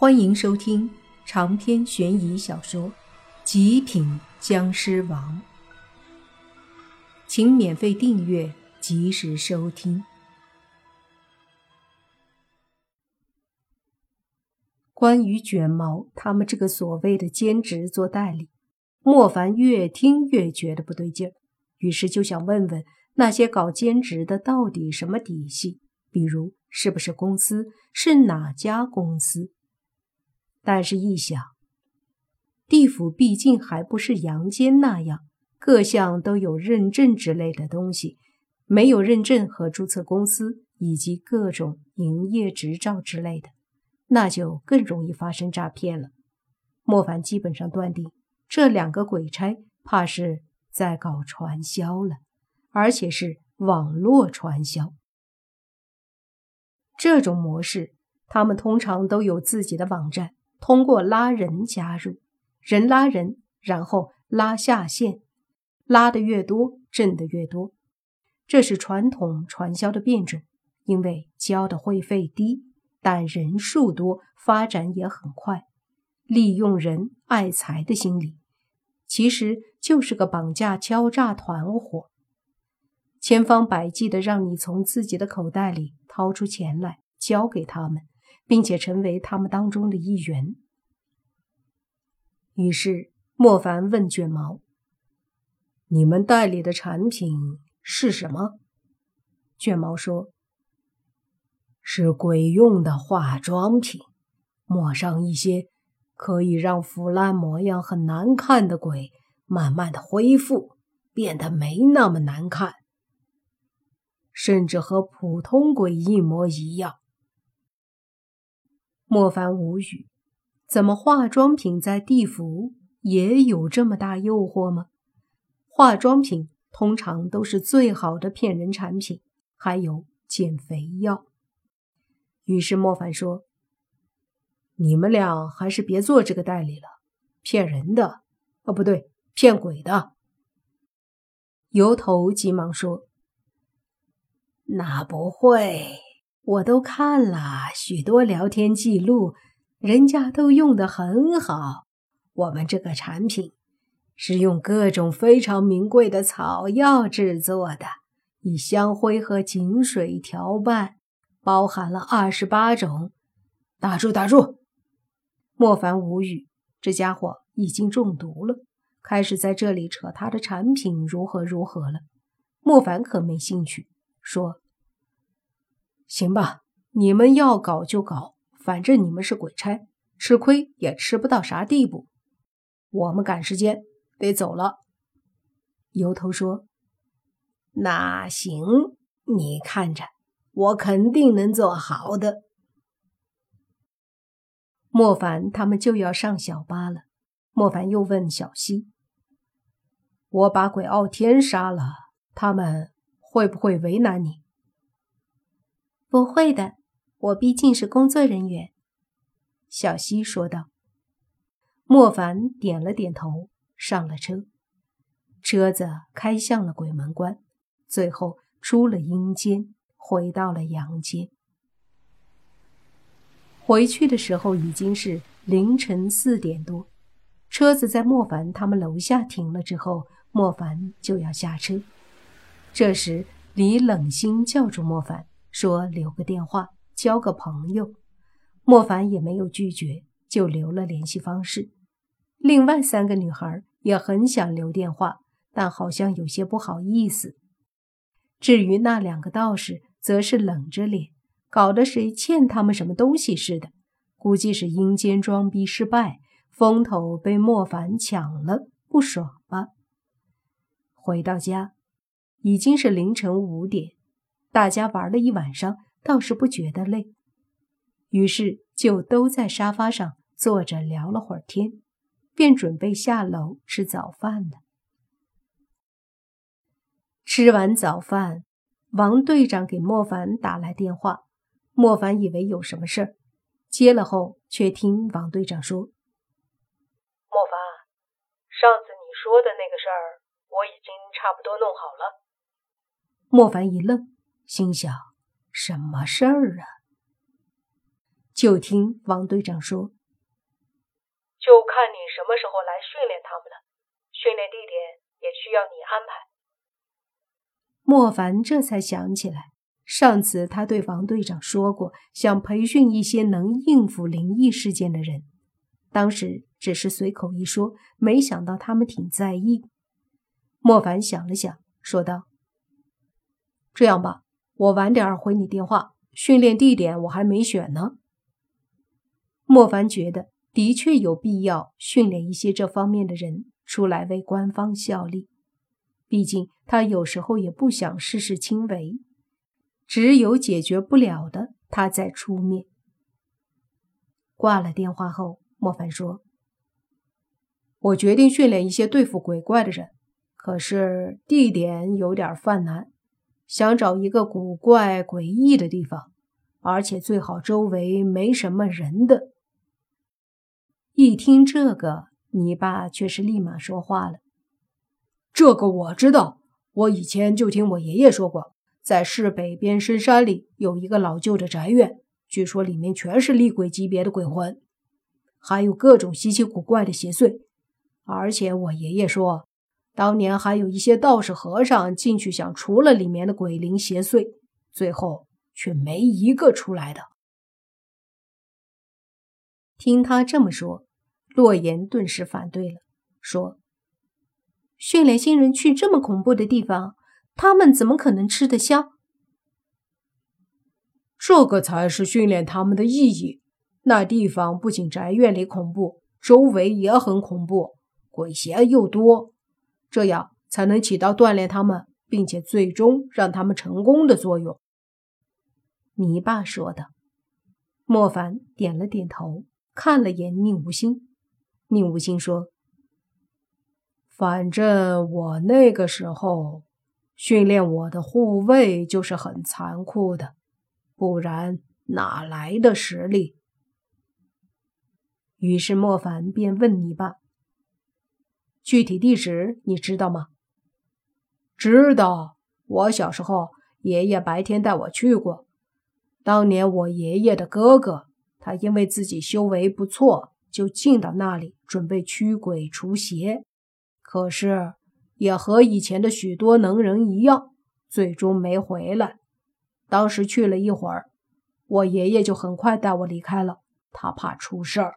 欢迎收听长篇悬疑小说《极品僵尸王》，请免费订阅，及时收听。关于卷毛他们这个所谓的兼职做代理，莫凡越听越觉得不对劲儿，于是就想问问那些搞兼职的到底什么底细，比如是不是公司，是哪家公司。但是，一想，地府毕竟还不是阳间那样，各项都有认证之类的东西，没有认证和注册公司以及各种营业执照之类的，那就更容易发生诈骗了。莫凡基本上断定，这两个鬼差怕是在搞传销了，而且是网络传销。这种模式，他们通常都有自己的网站。通过拉人加入，人拉人，然后拉下线，拉的越多，挣的越多。这是传统传销的变种，因为交的会费低，但人数多，发展也很快。利用人爱财的心理，其实就是个绑架敲诈团伙，千方百计的让你从自己的口袋里掏出钱来交给他们。并且成为他们当中的一员。于是莫凡问卷毛：“你们代理的产品是什么？”卷毛说：“是鬼用的化妆品，抹上一些可以让腐烂模样很难看的鬼慢慢的恢复，变得没那么难看，甚至和普通鬼一模一样。”莫凡无语，怎么化妆品在地府也有这么大诱惑吗？化妆品通常都是最好的骗人产品，还有减肥药。于是莫凡说：“你们俩还是别做这个代理了，骗人的，哦，不对，骗鬼的。”油头急忙说：“那不会。”我都看了许多聊天记录，人家都用的很好。我们这个产品是用各种非常名贵的草药制作的，以香灰和井水调拌，包含了二十八种。打住，打住！莫凡无语，这家伙已经中毒了，开始在这里扯他的产品如何如何了。莫凡可没兴趣，说。行吧，你们要搞就搞，反正你们是鬼差，吃亏也吃不到啥地步。我们赶时间，得走了。油头说：“那行，你看着，我肯定能做好的。”莫凡他们就要上小巴了。莫凡又问小溪：“我把鬼傲天杀了，他们会不会为难你？”不会的，我毕竟是工作人员。”小溪说道。莫凡点了点头，上了车。车子开向了鬼门关，最后出了阴间，回到了阳间。回去的时候已经是凌晨四点多，车子在莫凡他们楼下停了之后，莫凡就要下车。这时，李冷心叫住莫凡。说留个电话，交个朋友。莫凡也没有拒绝，就留了联系方式。另外三个女孩也很想留电话，但好像有些不好意思。至于那两个道士，则是冷着脸，搞得谁欠他们什么东西似的。估计是阴间装逼失败，风头被莫凡抢了，不爽吧？回到家，已经是凌晨五点。大家玩了一晚上，倒是不觉得累，于是就都在沙发上坐着聊了会儿天，便准备下楼吃早饭了。吃完早饭，王队长给莫凡打来电话，莫凡以为有什么事儿，接了后却听王队长说：“莫凡，上次你说的那个事儿，我已经差不多弄好了。”莫凡一愣。心想：什么事儿啊？就听王队长说：“就看你什么时候来训练他们了，训练地点也需要你安排。”莫凡这才想起来，上次他对王队长说过，想培训一些能应付灵异事件的人。当时只是随口一说，没想到他们挺在意。莫凡想了想，说道：“这样吧，我晚点回你电话。训练地点我还没选呢。”莫凡觉得的确有必要训练一些这方面的人出来为官方效力。毕竟他有时候也不想事事亲为，只有解决不了的，他再出面。挂了电话后，莫凡说：“我决定训练一些对付鬼怪的人，可是地点有点犯难，想找一个古怪诡异的地方，而且最好周围没什么人的。”一听这个，你爸却是立马说话了。这个我知道，我以前就听我爷爷说过，在市北边深山里有一个老旧的宅院，据说里面全是厉鬼级别的鬼魂，还有各种稀奇古怪的邪祟。而且我爷爷说，当年还有一些道士和尚进去想除了里面的鬼灵邪祟，最后却没一个出来的。听他这么说，洛言顿时反对了，说。训练新人去这么恐怖的地方，他们怎么可能吃得消？这个才是训练他们的意义。那地方不仅宅院里恐怖，周围也很恐怖，鬼邪又多，这样才能起到锻炼他们，并且最终让他们成功的作用。你爸说的。莫凡点了点头，看了眼宁无心。宁无心说。反正我那个时候训练我的护卫就是很残酷的，不然哪来的实力？于是莫凡便问你爸：“具体地址你知道吗？”“知道，我小时候爷爷白天带我去过。当年我爷爷的哥哥，他因为自己修为不错，就进到那里准备驱鬼除邪。”可是，也和以前的许多能人一样，最终没回来。当时去了一会儿，我爷爷就很快带我离开了，他怕出事儿。